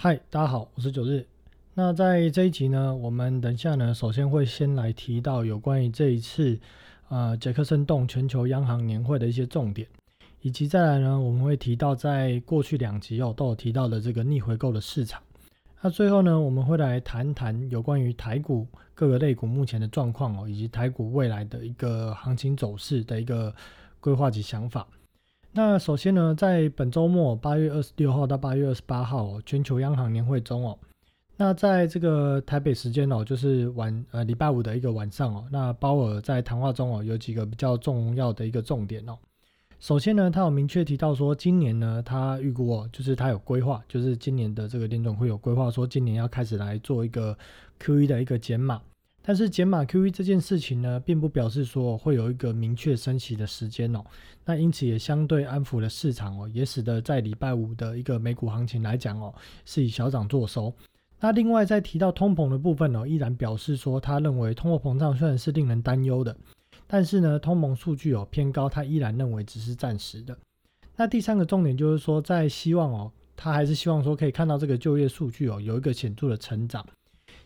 嗨，大家好，我是九日。那在这一集呢，我们等一下呢，首先会先来提到有关于这一次呃杰克森洞全球央行年会的一些重点，以及再来呢，我们会提到在过去两集哦都有提到的这个逆回购的市场。那最后呢，我们会来谈谈有关于台股各个类股目前的状况哦，以及台股未来的一个行情走势的一个规划及想法。那首先呢，在本周末八月二十六号到八月二十八号全球央行年会中哦，那在这个台北时间哦，就是晚呃礼拜五的一个晚上哦，那鲍尔在谈话中哦有几个比较重要的一个重点哦。首先呢，他有明确提到说，今年呢他预估哦，就是他有规划，就是今年的这个联总会有规划说，今年要开始来做一个 QE 的一个减码。但是减码 QE 这件事情呢，并不表示说会有一个明确升息的时间哦。那因此也相对安抚了市场哦，也使得在礼拜五的一个美股行情来讲哦，是以小涨作收。那另外在提到通膨的部分哦，依然表示说他认为通货膨胀虽然是令人担忧的，但是呢通膨数据哦偏高，他依然认为只是暂时的。那第三个重点就是说，在希望哦，他还是希望说可以看到这个就业数据哦有一个显著的成长。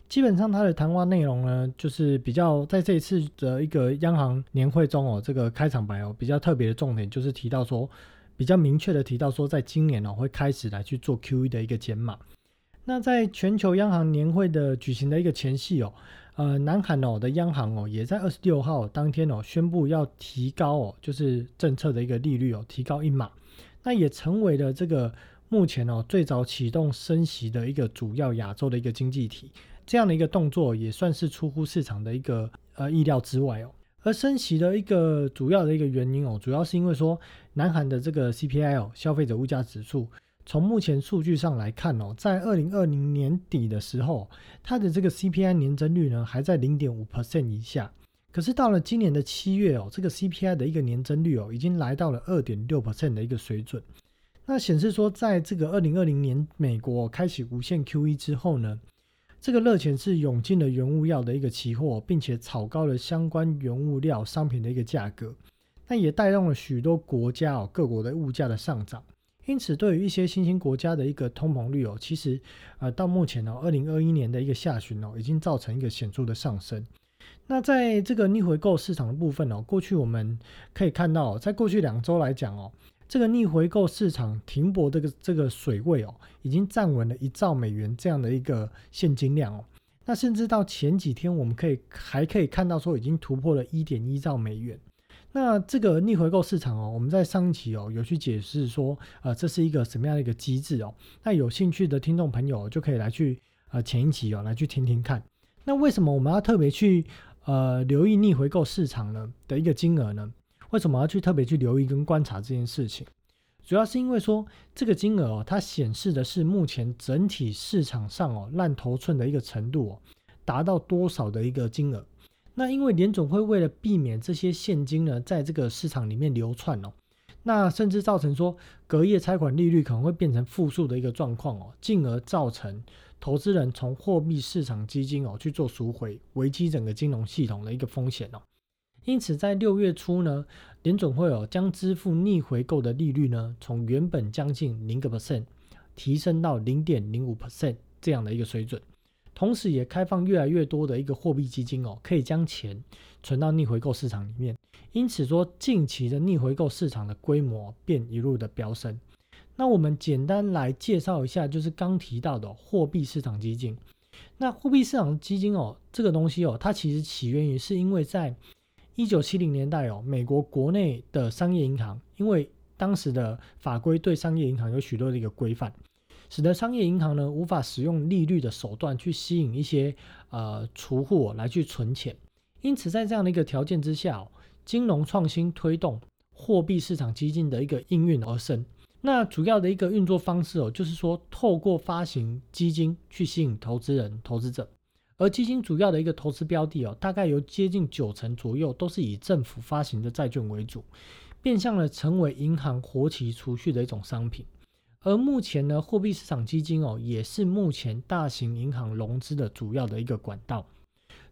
基本上他的谈话内容呢，就是比较在这一次的一个央行年会中哦，这个开场白哦，比较特别的重点就是提到说，比较明确的提到说，在今年哦会开始来去做 QE 的一个减码。那在全球央行年会的举行的一个前夕哦，呃，南韩哦的央行哦也在二十六号当天哦宣布要提高哦，就是政策的一个利率哦，提高一码，那也成为了这个目前哦最早启动升息的一个主要亚洲的一个经济体。这样的一个动作也算是出乎市场的一个呃意料之外哦。而升息的一个主要的一个原因哦，主要是因为说，南韩的这个 CPI 哦，消费者物价指数，从目前数据上来看哦，在二零二零年底的时候，它的这个 CPI 年增率呢还在零点五 percent 以下。可是到了今年的七月哦，这个 CPI 的一个年增率哦，已经来到了二点六 percent 的一个水准。那显示说，在这个二零二零年美国开启无限 QE 之后呢？这个热钱是涌进了原物料的一个期货，并且炒高了相关原物料商品的一个价格，那也带动了许多国家哦各国的物价的上涨。因此，对于一些新兴国家的一个通膨率哦，其实呃到目前呢，二零二一年的一个下旬哦，已经造成一个显著的上升。那在这个逆回购市场的部分哦，过去我们可以看到，在过去两周来讲哦。这个逆回购市场停泊这个这个水位哦，已经站稳了一兆美元这样的一个现金量哦。那甚至到前几天，我们可以还可以看到说已经突破了一点一兆美元。那这个逆回购市场哦，我们在上期哦有去解释说，呃，这是一个什么样的一个机制哦？那有兴趣的听众朋友就可以来去呃前一期哦来去听听看。那为什么我们要特别去呃留意逆回购市场呢的一个金额呢？为什么要去特别去留意跟观察这件事情？主要是因为说这个金额哦，它显示的是目前整体市场上哦烂头寸的一个程度哦，达到多少的一个金额。那因为联总会为了避免这些现金呢在这个市场里面流窜哦，那甚至造成说隔夜拆款利率可能会变成负数的一个状况哦，进而造成投资人从货币市场基金哦去做赎回，危机整个金融系统的一个风险哦。因此，在六月初呢，联总会哦将支付逆回购的利率呢，从原本将近零个 percent 提升到零点零五 percent 这样的一个水准，同时也开放越来越多的一个货币基金哦，可以将钱存到逆回购市场里面。因此说，近期的逆回购市场的规模便一路的飙升。那我们简单来介绍一下，就是刚提到的货币市场基金。那货币市场基金哦，这个东西哦，它其实起源于是因为在一九七零年代哦，美国国内的商业银行，因为当时的法规对商业银行有许多的一个规范，使得商业银行呢无法使用利率的手段去吸引一些呃储户来去存钱。因此，在这样的一个条件之下哦，金融创新推动货币市场基金的一个应运而生。那主要的一个运作方式哦，就是说透过发行基金去吸引投资人、投资者。而基金主要的一个投资标的哦，大概有接近九成左右都是以政府发行的债券为主，变相的成为银行活期储蓄的一种商品。而目前呢，货币市场基金哦，也是目前大型银行融资的主要的一个管道。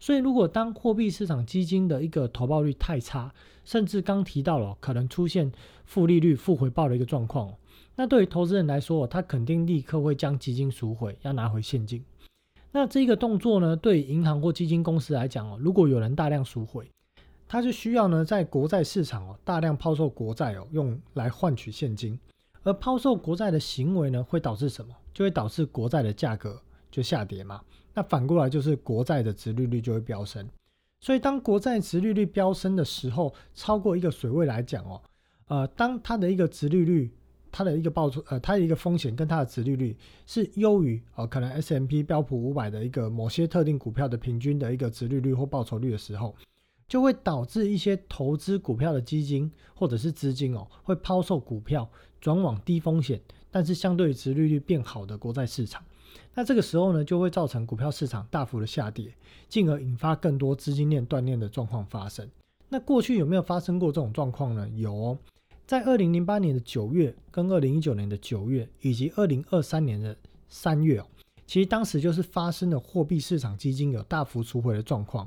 所以，如果当货币市场基金的一个投报率太差，甚至刚提到了可能出现负利率、负回报的一个状况，那对于投资人来说，他肯定立刻会将基金赎回，要拿回现金。那这个动作呢，对银行或基金公司来讲哦，如果有人大量赎回，它是需要呢在国债市场哦大量抛售国债哦，用来换取现金。而抛售国债的行为呢，会导致什么？就会导致国债的价格就下跌嘛。那反过来就是国债的值利率就会飙升。所以当国债值利率飙升的时候，超过一个水位来讲哦，呃，当它的一个值利率。它的一个报酬，呃，它的一个风险跟它的值利率是优于哦，可能 S M P 标普五百的一个某些特定股票的平均的一个值利率或报酬率的时候，就会导致一些投资股票的基金或者是资金哦，会抛售股票，转往低风险但是相对于值利率变好的国债市场。那这个时候呢，就会造成股票市场大幅的下跌，进而引发更多资金链断裂的状况发生。那过去有没有发生过这种状况呢？有哦。在二零零八年的九月，跟二零一九年的九月，以及二零二三年的三月哦，其实当时就是发生了货币市场基金有大幅赎回的状况，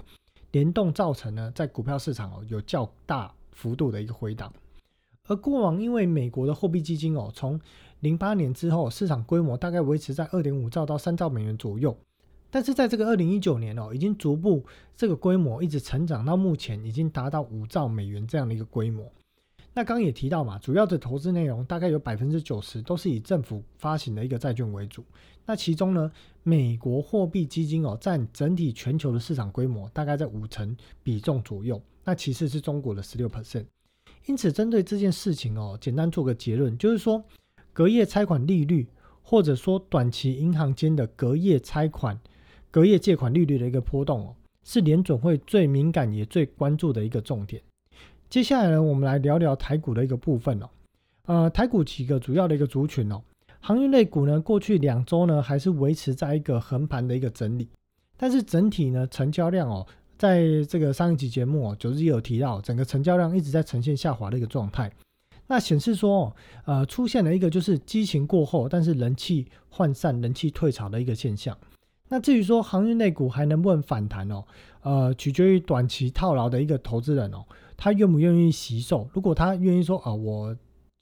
联动造成呢，在股票市场哦有较大幅度的一个回档。而过往因为美国的货币基金哦，从零八年之后，市场规模大概维持在二点五兆到三兆美元左右，但是在这个二零一九年哦，已经逐步这个规模一直成长到目前已经达到五兆美元这样的一个规模。那刚刚也提到嘛，主要的投资内容大概有百分之九十都是以政府发行的一个债券为主。那其中呢，美国货币基金哦占整体全球的市场规模大概在五成比重左右。那其次是中国的十六 percent。因此，针对这件事情哦，简单做个结论，就是说，隔夜拆款利率或者说短期银行间的隔夜拆款、隔夜借款利率的一个波动哦，是联准会最敏感也最关注的一个重点。接下来呢，我们来聊聊台股的一个部分哦。呃，台股几个主要的一个族群哦，航运类股呢，过去两周呢还是维持在一个横盘的一个整理，但是整体呢成交量哦，在这个上一集节目哦九日有提到，整个成交量一直在呈现下滑的一个状态，那显示说呃出现了一个就是激情过后，但是人气涣散、人气退潮的一个现象。那至于说航运类股还能不能反弹哦？呃，取决于短期套牢的一个投资人哦。他愿不愿意吸售？如果他愿意说啊，我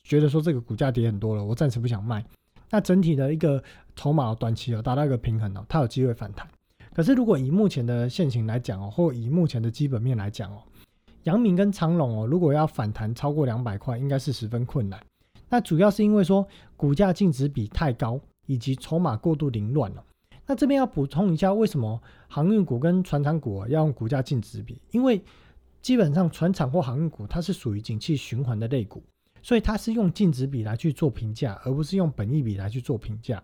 觉得说这个股价跌很多了，我暂时不想卖。那整体的一个筹码短期有达到一个平衡哦，它有机会反弹。可是如果以目前的现形来讲哦，或以目前的基本面来讲哦，阳明跟长隆哦，如果要反弹超过两百块，应该是十分困难。那主要是因为说股价净值比太高，以及筹码过度凌乱了。那这边要补充一下，为什么航运股跟船厂股要用股价净值比？因为基本上，船厂或航运股它是属于景气循环的类股，所以它是用净值比来去做评价，而不是用本益比来去做评价。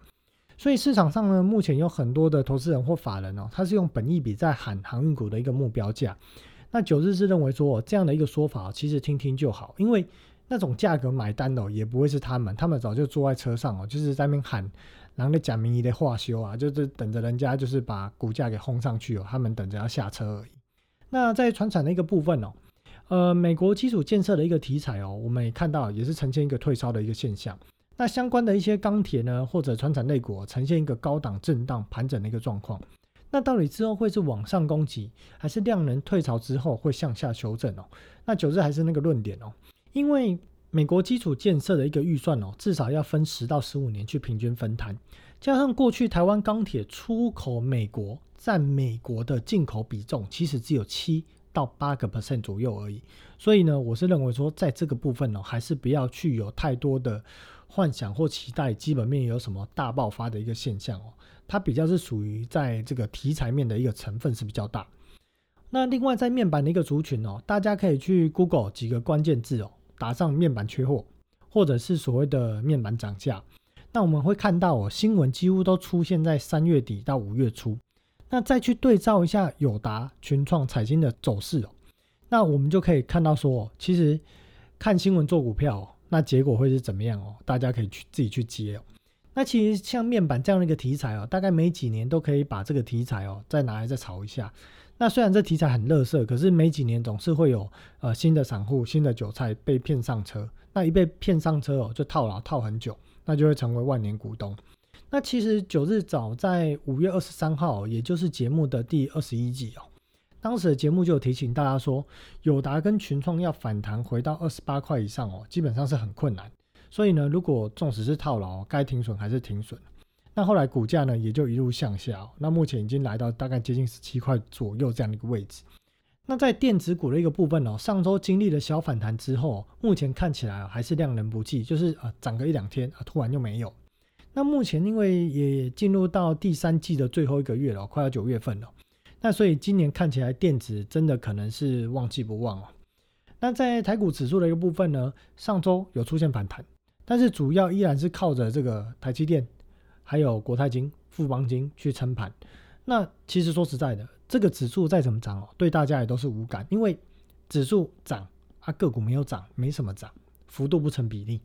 所以市场上呢，目前有很多的投资人或法人哦，他是用本益比在喊航运股的一个目标价。那九日是认为说，这样的一个说法其实听听就好，因为那种价格买单的也不会是他们，他们早就坐在车上哦，就是在那边喊，然后讲名义的话修啊，就是等着人家就是把股价给轰上去哦，他们等着要下车而已。那在船产的一个部分哦，呃，美国基础建设的一个题材哦，我们也看到也是呈现一个退烧的一个现象。那相关的一些钢铁呢，或者船产类股呈现一个高档震荡盘整的一个状况。那到底之后会是往上攻击，还是量能退潮之后会向下修正哦？那九日还是那个论点哦，因为美国基础建设的一个预算哦，至少要分十到十五年去平均分摊，加上过去台湾钢铁出口美国。占美国的进口比重其实只有七到八个 percent 左右而已，所以呢，我是认为说，在这个部分呢，还是不要去有太多的幻想或期待，基本面有什么大爆发的一个现象哦，它比较是属于在这个题材面的一个成分是比较大。那另外在面板的一个族群哦，大家可以去 Google 几个关键字哦，打上面板缺货，或者是所谓的面板涨价，那我们会看到哦，新闻几乎都出现在三月底到五月初。那再去对照一下友达、群创、彩晶的走势哦，那我们就可以看到说，其实看新闻做股票，那结果会是怎么样哦？大家可以去自己去接哦。那其实像面板这样的一个题材哦，大概每几年都可以把这个题材哦再拿来再炒一下。那虽然这题材很乐色，可是每几年总是会有呃新的散户、新的韭菜被骗上车。那一被骗上车哦，就套牢套很久，那就会成为万年股东。那其实九日早在五月二十三号，也就是节目的第二十一集哦，当时的节目就提醒大家说，友达跟群创要反弹回到二十八块以上哦，基本上是很困难。所以呢，如果纵使是套牢，该停损还是停损。那后来股价呢也就一路向下，那目前已经来到大概接近十七块左右这样的一个位置。那在电子股的一个部分哦，上周经历了小反弹之后，目前看起来还是量能不济，就是啊涨个一两天啊突然就没有。那目前因为也进入到第三季的最后一个月了，快要九月份了，那所以今年看起来电子真的可能是旺季不旺哦。那在台股指数的一个部分呢，上周有出现反弹，但是主要依然是靠着这个台积电、还有国泰金、富邦金去撑盘。那其实说实在的。这个指数再怎么涨哦，对大家也都是无感，因为指数涨啊，个股没有涨，没什么涨，幅度不成比例。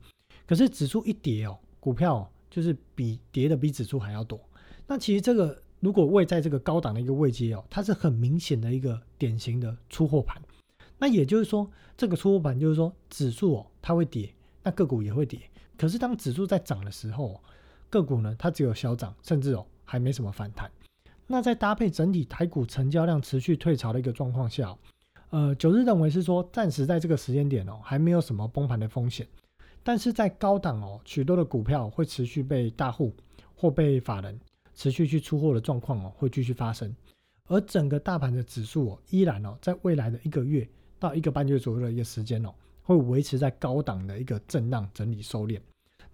可是指数一跌哦，股票就是比跌的比指数还要多。那其实这个如果位在这个高档的一个位阶哦，它是很明显的一个典型的出货盘。那也就是说，这个出货盘就是说，指数哦它会跌，那个股也会跌。可是当指数在涨的时候，个股呢它只有小涨，甚至哦还没什么反弹。那在搭配整体台股成交量持续退潮的一个状况下，呃，九日认为是说暂时在这个时间点哦，还没有什么崩盘的风险。但是在高档哦，许多的股票会持续被大户或被法人持续去出货的状况哦，会继续发生。而整个大盘的指数哦，依然哦，在未来的一个月到一个半月左右的一个时间哦，会维持在高档的一个震荡整理收敛。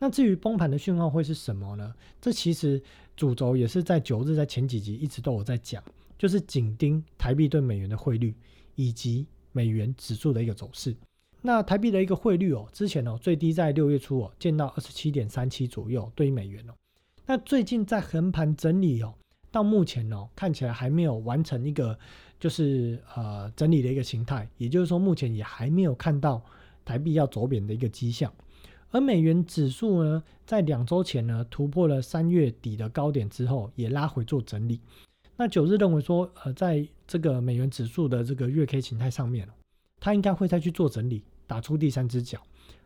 那至于崩盘的讯号会是什么呢？这其实主轴也是在九日在前几集一直都有在讲，就是紧盯台币对美元的汇率以及美元指数的一个走势。那台币的一个汇率哦，之前哦最低在六月初哦见到二十七点三七左右对于美元哦。那最近在横盘整理哦，到目前哦看起来还没有完成一个就是呃整理的一个形态，也就是说目前也还没有看到台币要走贬的一个迹象。而美元指数呢，在两周前呢突破了三月底的高点之后，也拉回做整理。那九日认为说，呃，在这个美元指数的这个月 K 形态上面它应该会再去做整理，打出第三只脚。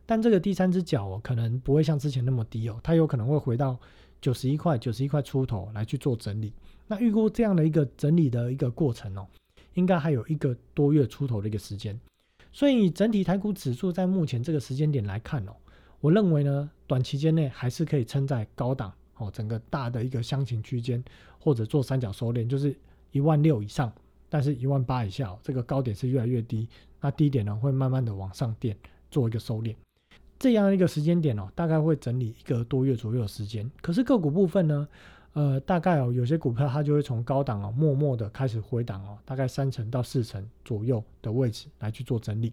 但这个第三只脚哦，可能不会像之前那么低哦，它有可能会回到九十一块、九十一块出头来去做整理。那预估这样的一个整理的一个过程哦，应该还有一个多月出头的一个时间。所以整体台股指数在目前这个时间点来看哦。我认为呢，短期间内还是可以撑在高档哦，整个大的一个箱型区间，或者做三角收敛，就是一万六以上，但是一万八以下，哦这个高点是越来越低，那低点呢会慢慢的往上垫，做一个收敛。这样一个时间点哦，大概会整理一个多月左右的时间。可是个股部分呢，呃，大概哦，有些股票它就会从高档哦，默默的开始回档哦，大概三成到四成左右的位置来去做整理。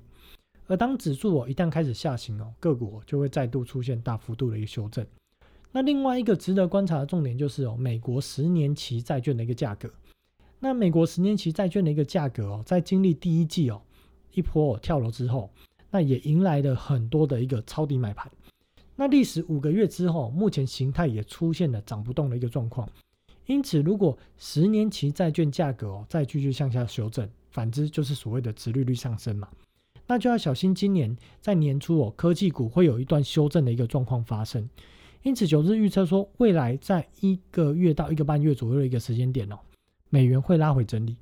而当指数哦一旦开始下行哦，个股就会再度出现大幅度的一个修正。那另外一个值得观察的重点就是哦，美国十年期债券的一个价格。那美国十年期债券的一个价格哦，在经历第一季哦一波跳楼之后，那也迎来了很多的一个抄底买盘。那历时五个月之后，目前形态也出现了涨不动的一个状况。因此，如果十年期债券价格哦再继续向下修正，反之就是所谓的殖利率上升嘛。那就要小心，今年在年初哦，科技股会有一段修正的一个状况发生。因此，九日预测说，未来在一个月到一个半月左右的一个时间点哦，美元会拉回整理，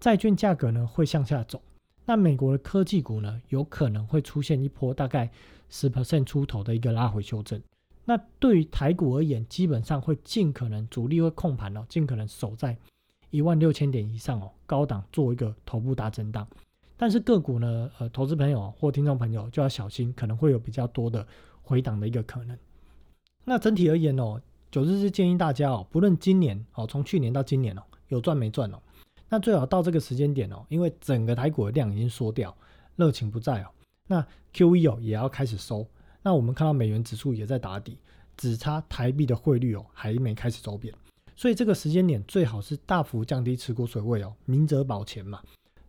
债券价格呢会向下走。那美国的科技股呢，有可能会出现一波大概十 percent 出头的一个拉回修正。那对于台股而言，基本上会尽可能主力会控盘哦，尽可能守在一万六千点以上哦，高档做一个头部大震荡。但是个股呢，呃，投资朋友或听众朋友就要小心，可能会有比较多的回档的一个可能。那整体而言哦，九日是建议大家哦，不论今年哦，从去年到今年哦，有赚没赚哦，那最好到这个时间点哦，因为整个台股的量已经缩掉，热情不在哦，那 QE 哦也要开始收。那我们看到美元指数也在打底，只差台币的汇率哦还没开始走贬，所以这个时间点最好是大幅降低持股水位哦，明哲保前嘛。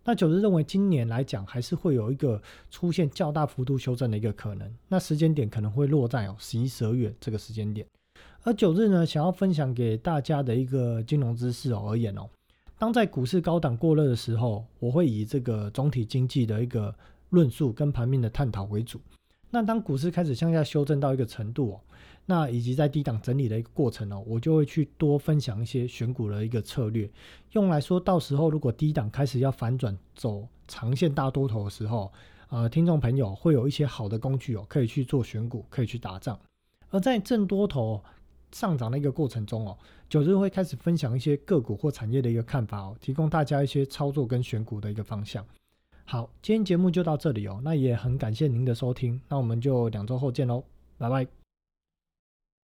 那九日认为今年来讲还是会有一个出现较大幅度修正的一个可能，那时间点可能会落在哦十一、十二月这个时间点。而九日呢，想要分享给大家的一个金融知识哦而言哦，当在股市高档过热的时候，我会以这个总体经济的一个论述跟盘面的探讨为主。那当股市开始向下修正到一个程度哦。那以及在低档整理的一个过程哦，我就会去多分享一些选股的一个策略，用来说到时候如果低档开始要反转走长线大多头的时候，呃听众朋友会有一些好的工具哦，可以去做选股，可以去打仗。而在正多头上涨的一个过程中哦，九日会开始分享一些个股或产业的一个看法哦，提供大家一些操作跟选股的一个方向。好，今天节目就到这里哦，那也很感谢您的收听，那我们就两周后见喽，拜拜。